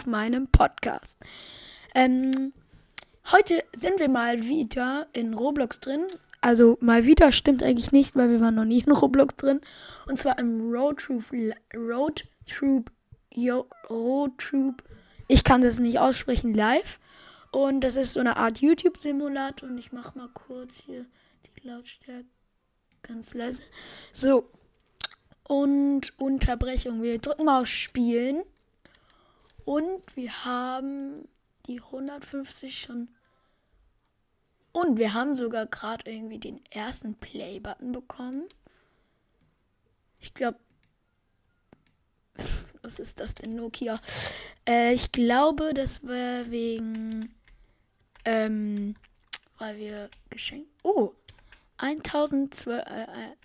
auf meinem Podcast. Ähm, heute sind wir mal wieder in Roblox drin. Also mal wieder stimmt eigentlich nicht, weil wir waren noch nie in Roblox drin. Und zwar im Road Troop, Road Troop, Yo, Road Troop. Ich kann das nicht aussprechen live. Und das ist so eine Art YouTube-Simulator. Und ich mache mal kurz hier die Lautstärke ganz leise. So. Und Unterbrechung. Wir drücken mal auf Spielen. Und wir haben die 150 schon. Und wir haben sogar gerade irgendwie den ersten Play-Button bekommen. Ich glaube. Was ist das denn, Nokia? Äh, ich glaube, das war wegen. Ähm, weil wir geschenkt. Oh, 1012, äh,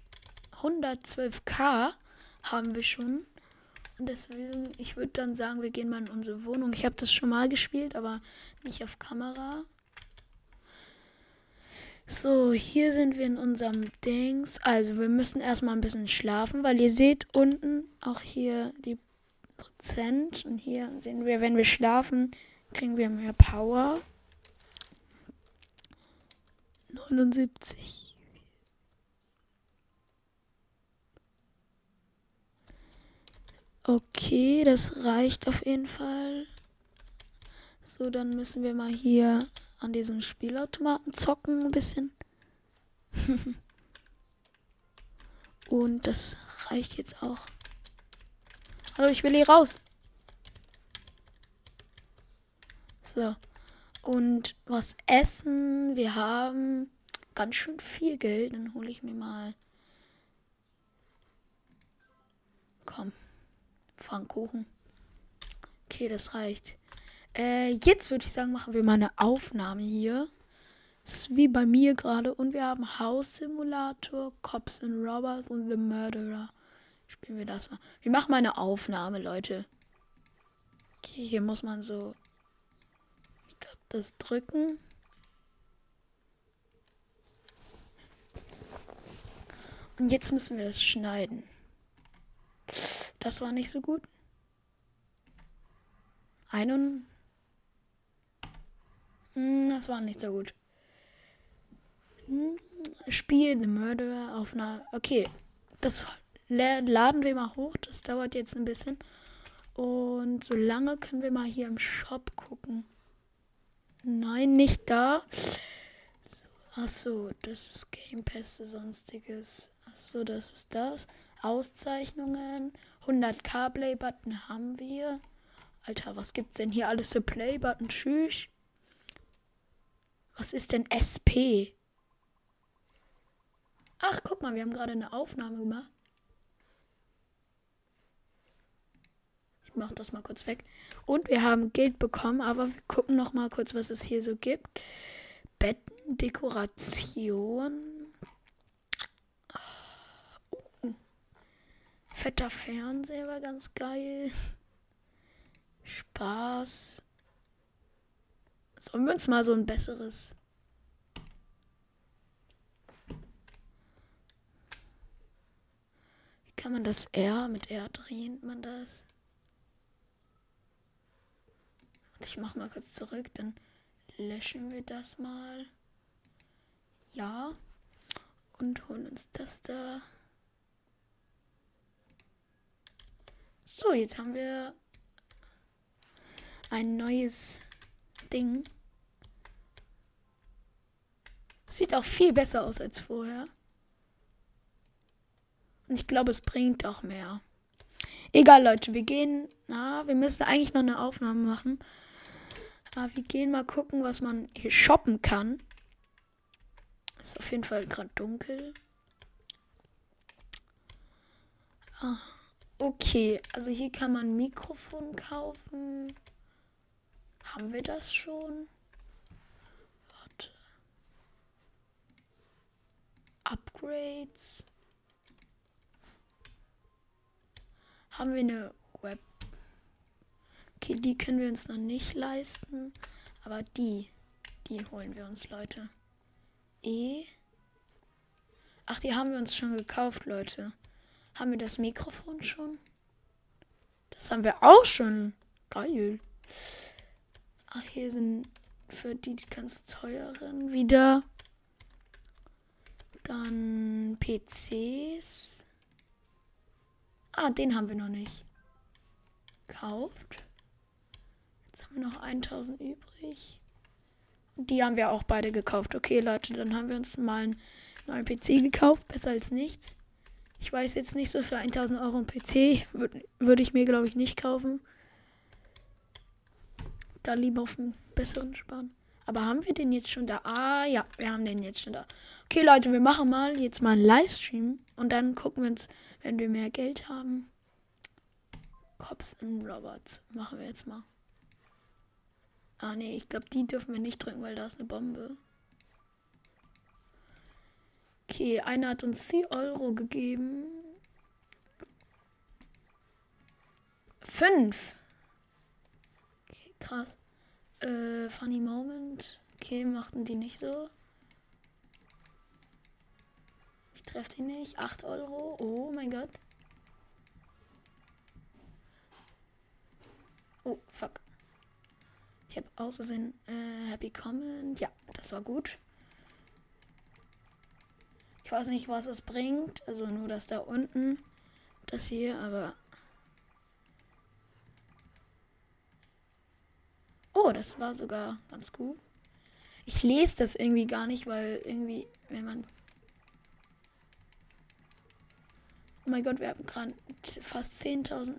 112k haben wir schon. Und deswegen, ich würde dann sagen, wir gehen mal in unsere Wohnung. Ich habe das schon mal gespielt, aber nicht auf Kamera. So, hier sind wir in unserem Dings. Also, wir müssen erstmal ein bisschen schlafen, weil ihr seht unten auch hier die Prozent. Und hier sehen wir, wenn wir schlafen, kriegen wir mehr Power. 79. Okay, das reicht auf jeden Fall. So, dann müssen wir mal hier an diesem Spielautomaten zocken ein bisschen. Und das reicht jetzt auch. Hallo, ich will hier raus. So. Und was essen? Wir haben ganz schön viel Geld. Dann hole ich mir mal. Komm. Pfannkuchen. Okay, das reicht. Äh, jetzt würde ich sagen, machen wir mal eine Aufnahme hier. Das ist wie bei mir gerade. Und wir haben House Simulator, Cops and Robbers und The Murderer. Spielen wir das mal. Wir machen mal eine Aufnahme, Leute. Okay, hier muss man so. Ich glaube, das drücken. Und jetzt müssen wir das schneiden. Das war nicht so gut. Einen. Hm, das war nicht so gut. Hm, Spiel The Murderer auf einer. Okay, das laden wir mal hoch. Das dauert jetzt ein bisschen. Und solange können wir mal hier im Shop gucken. Nein, nicht da. So, achso, das ist Game Pass, sonstiges. Achso, das ist das. Auszeichnungen. 100k Play-Button haben wir. Alter, was gibt's denn hier alles für Play-Button? Tschüss. Was ist denn SP? Ach, guck mal, wir haben gerade eine Aufnahme gemacht. Ich mach das mal kurz weg. Und wir haben Geld bekommen, aber wir gucken noch mal kurz, was es hier so gibt. Betten, Dekoration. Fetter Fernseher war ganz geil. Spaß. Sollen wir uns mal so ein besseres. Wie kann man das R mit R drehen? Man das? Und ich mach mal kurz zurück, dann löschen wir das mal. Ja. Und holen uns das da. So, jetzt haben wir ein neues Ding. Sieht auch viel besser aus als vorher. Und ich glaube, es bringt auch mehr. Egal, Leute, wir gehen. Na, wir müssen eigentlich noch eine Aufnahme machen. Aber wir gehen mal gucken, was man hier shoppen kann. Ist auf jeden Fall gerade dunkel. Ah. Okay, also hier kann man Mikrofon kaufen. Haben wir das schon? Warte. Upgrades. Haben wir eine Web. Okay, die können wir uns noch nicht leisten. Aber die, die holen wir uns, Leute. E. Ach, die haben wir uns schon gekauft, Leute. Haben wir das Mikrofon schon? Das haben wir auch schon. Geil. Ach, hier sind für die ganz teuren wieder. Dann PCs. Ah, den haben wir noch nicht. Kauft. Jetzt haben wir noch 1000 übrig. Die haben wir auch beide gekauft. Okay, Leute, dann haben wir uns mal einen neuen PC gekauft. Besser als nichts. Ich weiß jetzt nicht so für 1000 Euro ein PC. Würde würd ich mir, glaube ich, nicht kaufen. Da lieber auf einen besseren sparen. Aber haben wir den jetzt schon da? Ah, ja, wir haben den jetzt schon da. Okay, Leute, wir machen mal jetzt mal einen Livestream. Und dann gucken wir uns, wenn wir mehr Geld haben. Cops and Robots. Machen wir jetzt mal. Ah, nee, ich glaube, die dürfen wir nicht drücken, weil da ist eine Bombe. Okay, einer hat uns 10 Euro gegeben. 5. Okay, krass. Äh, funny Moment. Okay, machten die nicht so. Ich treffe die nicht. 8 Euro. Oh mein Gott. Oh, fuck. Ich habe außersehen äh, Happy Comment. Ja, das war gut. Ich weiß nicht, was es bringt. Also nur das da unten. Das hier, aber Oh, das war sogar ganz gut. Ich lese das irgendwie gar nicht, weil irgendwie, wenn man. Oh mein Gott, wir haben gerade fast 10.000.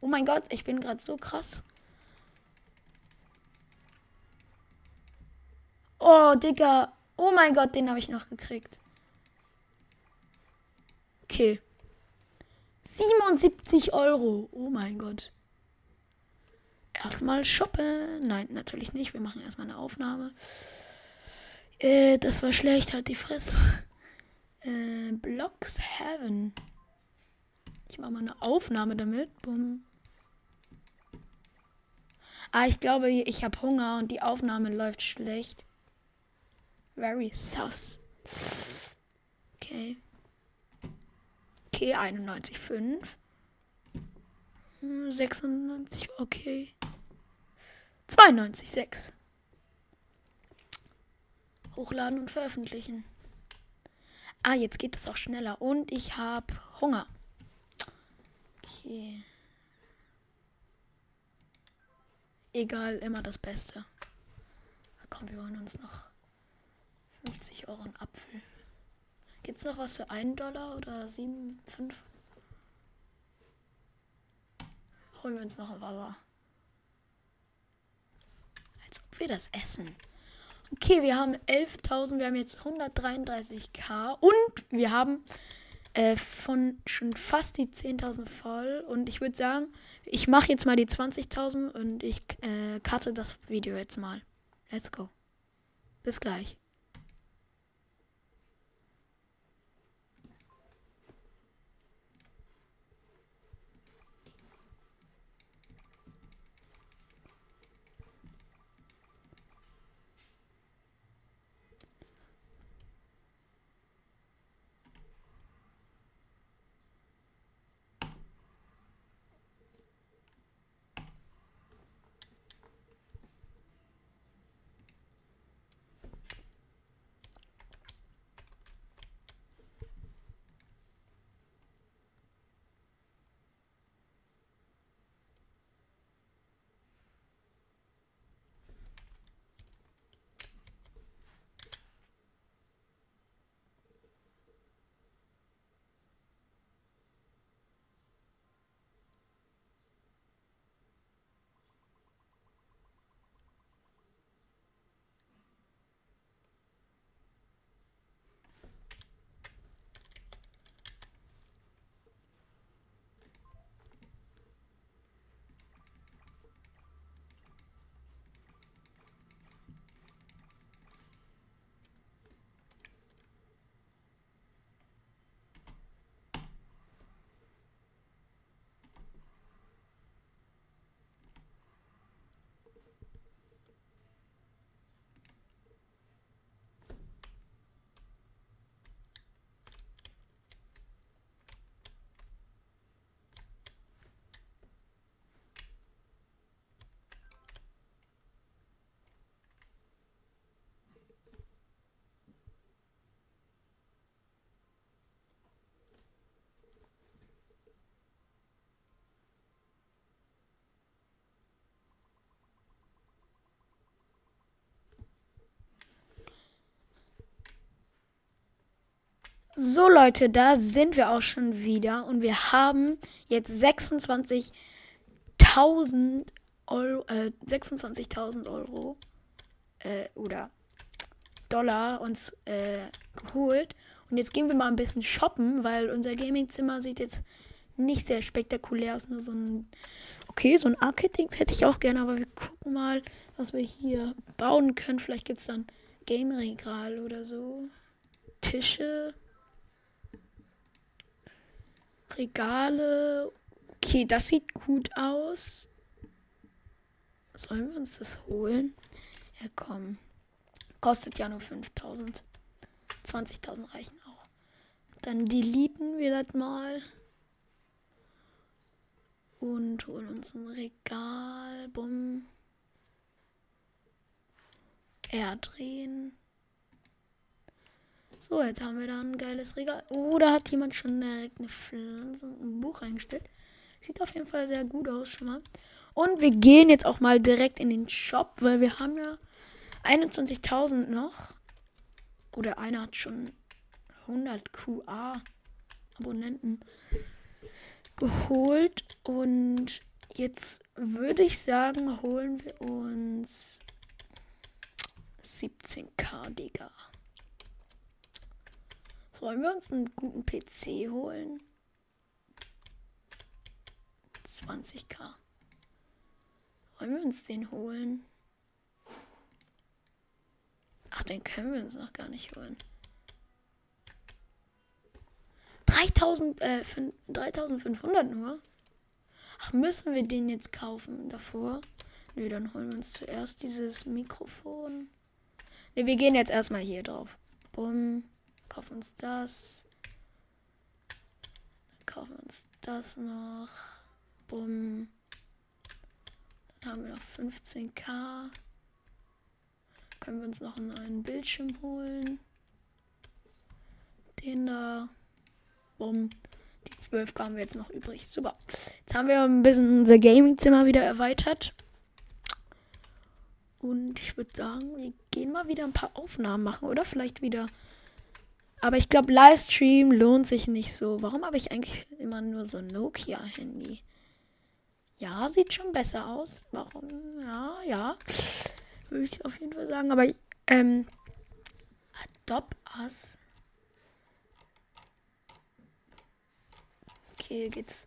Oh mein Gott, ich bin gerade so krass. Oh, Digga. Oh mein Gott, den habe ich noch gekriegt. Okay. 77 Euro. Oh mein Gott erstmal shoppen. Nein, natürlich nicht. Wir machen erstmal eine Aufnahme. Äh, das war schlecht, halt die Fresse. Äh, Blocks Heaven. Ich mache mal eine Aufnahme damit. Bumm. Ah, ich glaube, ich habe Hunger und die Aufnahme läuft schlecht. Very sus. Okay. Okay, 91,5. 96, okay. 92,6. Hochladen und veröffentlichen. Ah, jetzt geht es auch schneller. Und ich habe Hunger. Okay. Egal, immer das Beste. Komm, wir holen uns noch 50 Euro einen Apfel. Gibt's noch was für einen Dollar oder 7, 5? Holen wir uns noch ein Wasser wir das essen. Okay, wir haben 11.000, wir haben jetzt 133k und wir haben äh, von schon fast die 10.000 voll. Und ich würde sagen, ich mache jetzt mal die 20.000 und ich äh, cutte das Video jetzt mal. Let's go. Bis gleich. So Leute, da sind wir auch schon wieder und wir haben jetzt 26.000 Euro, äh, 26.000 Euro äh, oder Dollar uns äh, geholt. Und jetzt gehen wir mal ein bisschen shoppen, weil unser Gamingzimmer sieht jetzt nicht sehr spektakulär aus. Nur so ein, okay, so ein Arcade-Ding hätte ich auch gerne, aber wir gucken mal, was wir hier bauen können. Vielleicht gibt es dann Game-Regal oder so. Tische. Regale. Okay, das sieht gut aus. Sollen wir uns das holen? Ja, komm. Kostet ja nur 5000. 20.000 reichen auch. Dann deleten wir das mal. Und holen uns ein Regal. Bumm. R drehen. So, jetzt haben wir da ein geiles Regal. Oh, da hat jemand schon direkt eine Pflanze und ein Buch reingestellt. Sieht auf jeden Fall sehr gut aus schon mal. Und wir gehen jetzt auch mal direkt in den Shop, weil wir haben ja 21.000 noch. Oder einer hat schon 100 QA-Abonnenten geholt. Und jetzt würde ich sagen, holen wir uns 17k, Digga. Sollen wir uns einen guten PC holen? 20k. Wollen wir uns den holen? Ach, den können wir uns noch gar nicht holen. 3000, äh, 3500 nur? Ach, müssen wir den jetzt kaufen davor? Nö, dann holen wir uns zuerst dieses Mikrofon. Ne, wir gehen jetzt erstmal hier drauf. Bumm. Kaufen uns das. Dann kaufen uns das noch. Bumm. Dann haben wir noch 15k. Können wir uns noch einen neuen Bildschirm holen. Den da. Bumm. Die 12 haben wir jetzt noch übrig. Super. Jetzt haben wir ein bisschen unser Gaming-Zimmer wieder erweitert. Und ich würde sagen, wir gehen mal wieder ein paar Aufnahmen machen. Oder vielleicht wieder. Aber ich glaube, Livestream lohnt sich nicht so. Warum habe ich eigentlich immer nur so ein Nokia-Handy? Ja, sieht schon besser aus. Warum? Ja, ja. Würde ich auf jeden Fall sagen. Aber, ähm, Adopt Us. Okay, geht's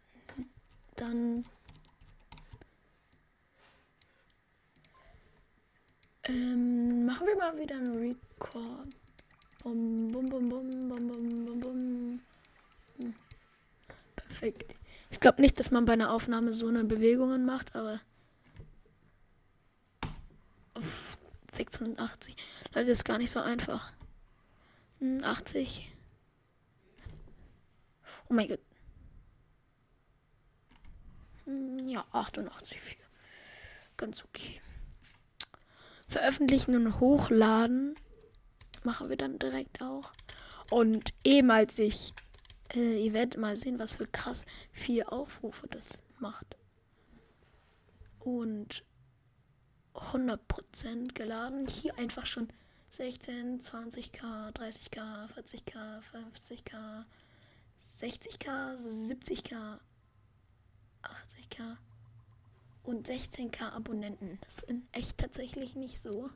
dann. Ähm, machen wir mal wieder einen Record. Bum, bum, bum, bum, bum, bum, bum, bum. Hm. Perfekt. Ich glaube nicht, dass man bei einer Aufnahme so eine Bewegungen macht, aber auf 86. Leute, ist gar nicht so einfach. 80. Hm, oh mein Gott. Hm, ja, 88 für. Ganz okay. Veröffentlichen und hochladen machen wir dann direkt auch. Und eben als ich äh, ihr werdet mal sehen, was für krass vier Aufrufe das macht. Und 100% geladen. Hier einfach schon 16, 20k, 30k, 40k, 50k, 60k, 70k, 80k und 16k Abonnenten. Das sind echt tatsächlich nicht so.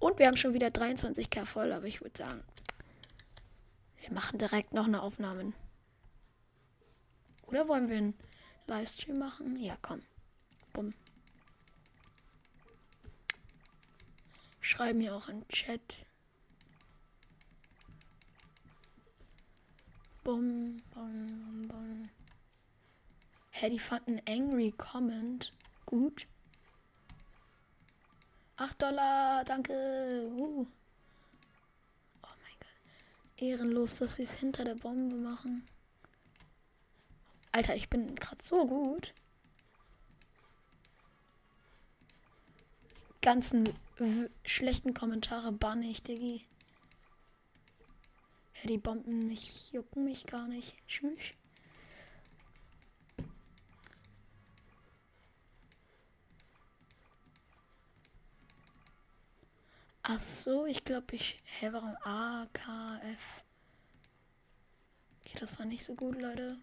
Und wir haben schon wieder 23k voll, aber ich würde sagen, wir machen direkt noch eine Aufnahme. Oder wollen wir einen Livestream machen? Ja, komm. Bumm. Schreiben hier auch in Chat. Bum, bum, bum, bum. Hä, die fanden Angry Comment gut. 8 Dollar, danke. Uh. Ehrenlos, dass sie es hinter der Bombe machen. Alter, ich bin gerade so gut. Ganzen schlechten Kommentare banne ich, Diggi. Ja, die Bomben mich jucken mich gar nicht. Tschüss. Ach so, ich glaube ich. Hä, warum A, K, F? Okay, das war nicht so gut, Leute.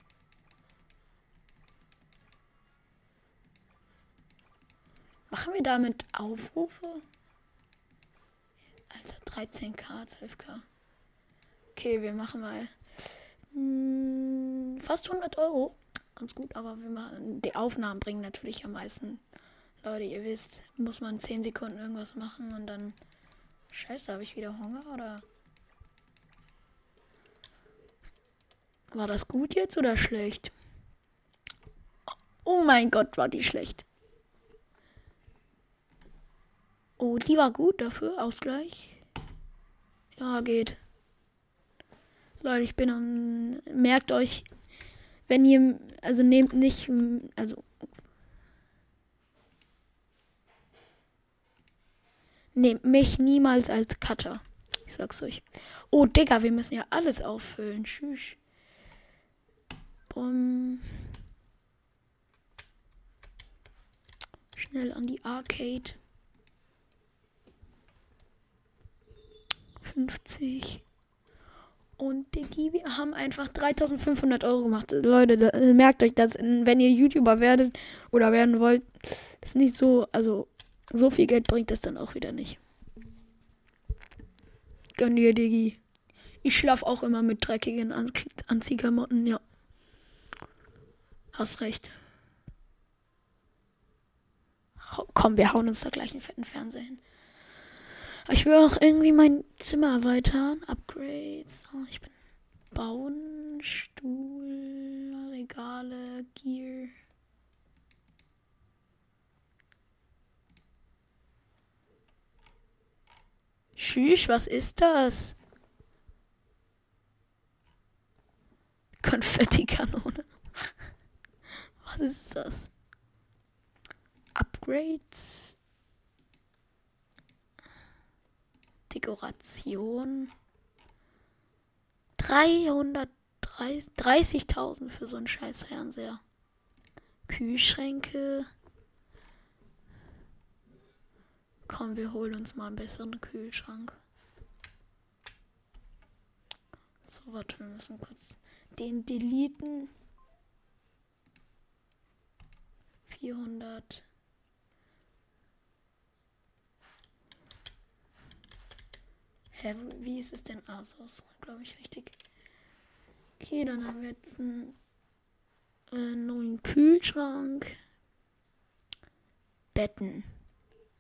Machen wir damit Aufrufe? Alter, 13k, 12k. Okay, wir machen mal mh, hm, fast 100 Euro. Ganz gut, aber wir machen, die Aufnahmen bringen natürlich am meisten. Leute, ihr wisst, muss man 10 Sekunden irgendwas machen und dann. Scheiße, habe ich wieder Hunger oder? War das gut jetzt oder schlecht? Oh mein Gott, war die schlecht. Oh, die war gut dafür. Ausgleich. Ja, geht. Leute, ich bin am. Merkt euch, wenn ihr. Also nehmt nicht. Also. Nehmt mich niemals als Cutter. Ich sag's euch. Oh, Digga, wir müssen ja alles auffüllen. Tschüss. Bumm. Schnell an die Arcade. 50. Und Diggi, wir haben einfach 3500 Euro gemacht. Leute, merkt euch das, wenn ihr YouTuber werdet oder werden wollt, ist nicht so, also so viel Geld bringt das dann auch wieder nicht. Gönn dir, Diggi. Ich schlaf auch immer mit dreckigen An Anziehklamotten, ja. Hast recht. Komm, wir hauen uns da gleich einen fetten Fernseher hin. Ich will auch irgendwie mein Zimmer erweitern. Upgrades. Oh, ich bin bauen, Stuhl, Regale, Gear. Tschüss, was ist das? Konfettikanone. was ist das? Upgrades. Dekoration. 330.000 für so einen scheiß Fernseher. Kühlschränke. Komm, wir holen uns mal einen besseren Kühlschrank. So, warte, wir müssen kurz den deleten. 400. Hä, wie ist es denn? Ah, so ist glaube ich richtig. Okay, dann haben wir jetzt einen äh, neuen Kühlschrank. Betten.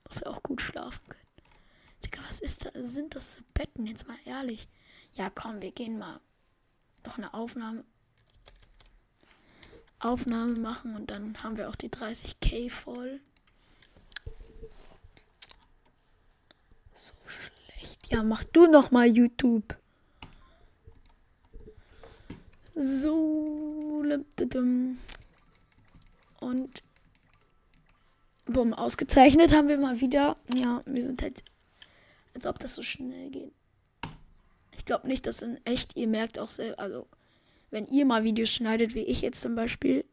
Muss ja auch gut schlafen können. Digga, was ist da? Sind das Betten? Jetzt mal ehrlich. Ja, komm, wir gehen mal doch eine Aufnahme. Aufnahme machen und dann haben wir auch die 30k voll. So schlecht. Ja, mach du noch mal YouTube. So. Und. Bumm, ausgezeichnet haben wir mal wieder. Ja, wir sind halt. Als ob das so schnell geht. Ich glaube nicht, dass in echt, ihr merkt auch selber, also, wenn ihr mal Videos schneidet, wie ich jetzt zum Beispiel,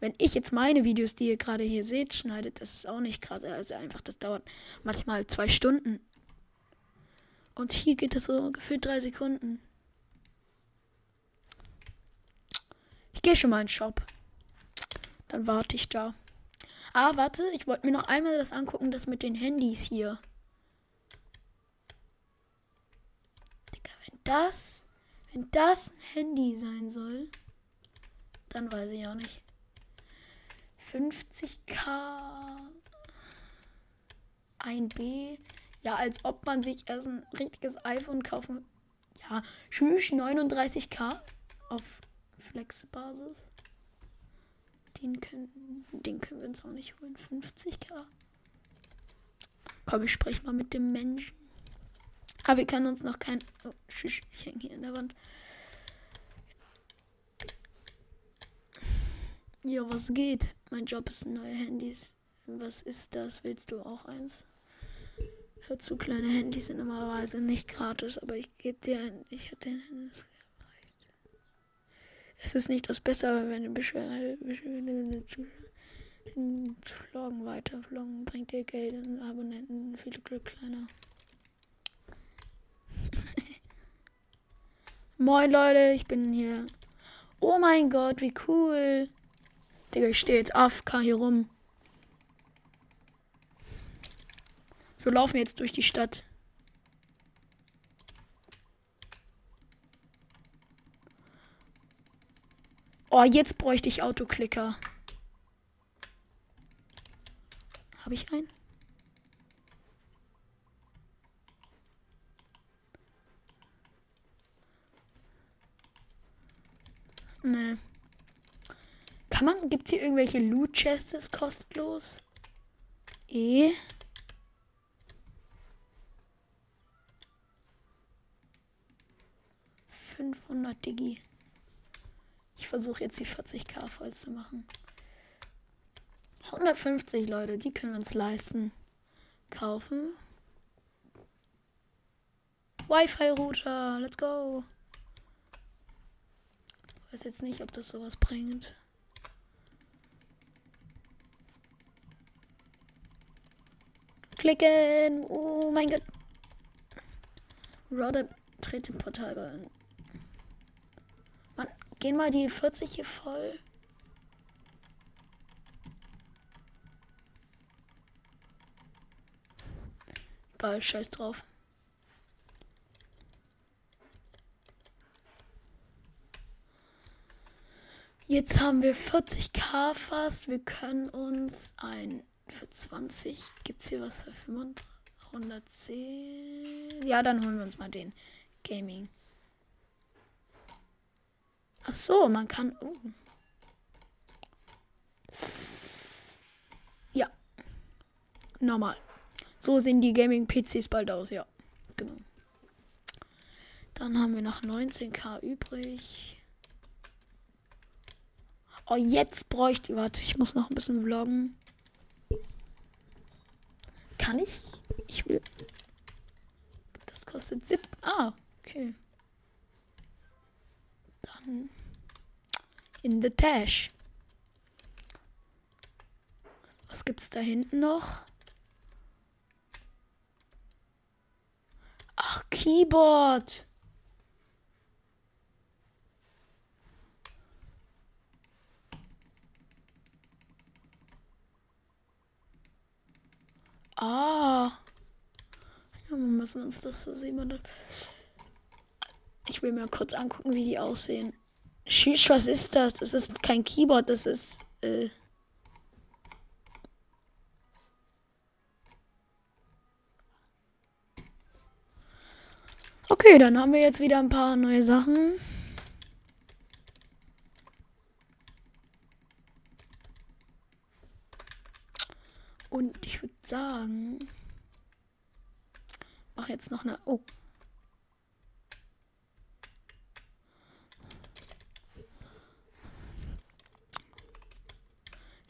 wenn ich jetzt meine Videos, die ihr gerade hier seht, schneidet, das ist auch nicht gerade, also einfach, das dauert manchmal zwei Stunden. Und hier geht es so gefühlt drei Sekunden. Ich gehe schon mal in den Shop. Dann warte ich da. Ah, warte, ich wollte mir noch einmal das angucken, das mit den Handys hier. Digga, wenn das, wenn das ein Handy sein soll, dann weiß ich auch nicht. 50k 1B ja, als ob man sich erst ein richtiges iPhone kaufen. Ja, tschüss, 39k auf Flex-Basis. Den können, den können wir uns auch nicht holen. 50k. Komm, ich spreche mal mit dem Menschen. Aber wir können uns noch kein. Oh, ich hänge hier in der Wand. Ja, was geht? Mein Job ist neue Handys. Was ist das? Willst du auch eins? Hör zu, kleine Handys sind normalerweise nicht gratis, aber ich gebe dir ein. Ich hätte den Es ist nicht das Beste, wenn zu vloggen weiter. Vloggen bringt dir Geld und Abonnenten. Viel Glück, kleiner. Moin Leute, ich bin hier. Oh mein Gott, wie cool. Digga, ich stehe jetzt AFK hier rum. So laufen wir jetzt durch die Stadt. Oh, jetzt bräuchte ich Autoklicker. Habe ich einen? Nee. Kann man, gibt's hier irgendwelche Loot Chests kostenlos? E. 500 Digi. Ich versuche jetzt die 40k voll zu machen. 150 Leute, die können wir uns leisten. Kaufen. Wi-Fi-Router, let's go. Weiß jetzt nicht, ob das sowas bringt. Klicken. Oh mein Gott. Tritt im Portal bei. Gehen mal die 40 hier voll. Geil, scheiß drauf. Jetzt haben wir 40k fast. Wir können uns ein für 20. Gibt es hier was für 110? Ja, dann holen wir uns mal den Gaming. Ach so, man kann. Oh. Ja. Normal. So sehen die Gaming-PCs bald aus, ja. Genau. Dann haben wir noch 19k übrig. Oh, jetzt bräuchte ich. Warte, ich muss noch ein bisschen vloggen. Kann ich? Ich will. Das kostet 7. Ah, okay. In the Tash. Was gibt's da hinten noch? Ach, Keyboard. Ah. Ja, müssen wir uns das so sehen. Ich will mir kurz angucken, wie die aussehen. Tschüss, was ist das? Das ist kein Keyboard, das ist. Äh okay, dann haben wir jetzt wieder ein paar neue Sachen. Und ich würde sagen, mach jetzt noch eine. Oh.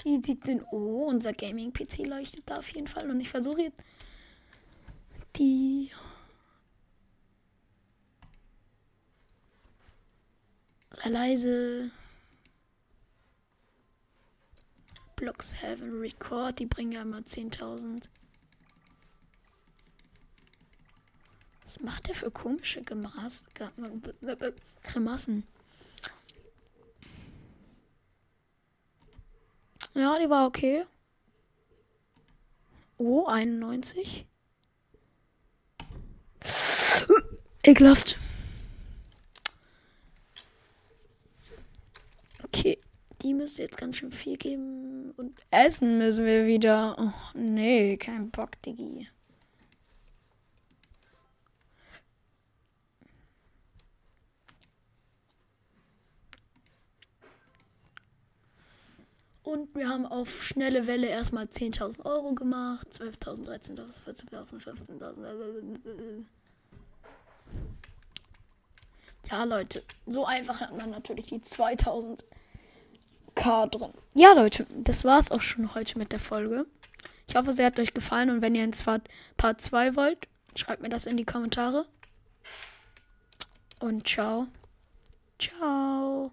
Wie sieht denn. Oh, unser Gaming-PC leuchtet da auf jeden Fall. Und ich versuche jetzt die. Sei leise. Blocks Heaven Record, die bringen ja immer 10.000. Was macht der für komische Grimassen? Ja, die war okay. Oh, 91. Ekelhaft. Okay, die müsste jetzt ganz schön viel geben. Und essen müssen wir wieder. Oh, nee, kein Bock, Diggi. Und wir haben auf schnelle Welle erstmal 10.000 Euro gemacht. 12.000, 13.000, 14.000, 15.000. Ja, Leute, so einfach hat man natürlich die 2000 K drin. Ja, Leute, das war's auch schon heute mit der Folge. Ich hoffe, sie hat euch gefallen und wenn ihr ein Part 2 wollt, schreibt mir das in die Kommentare. Und ciao. Ciao.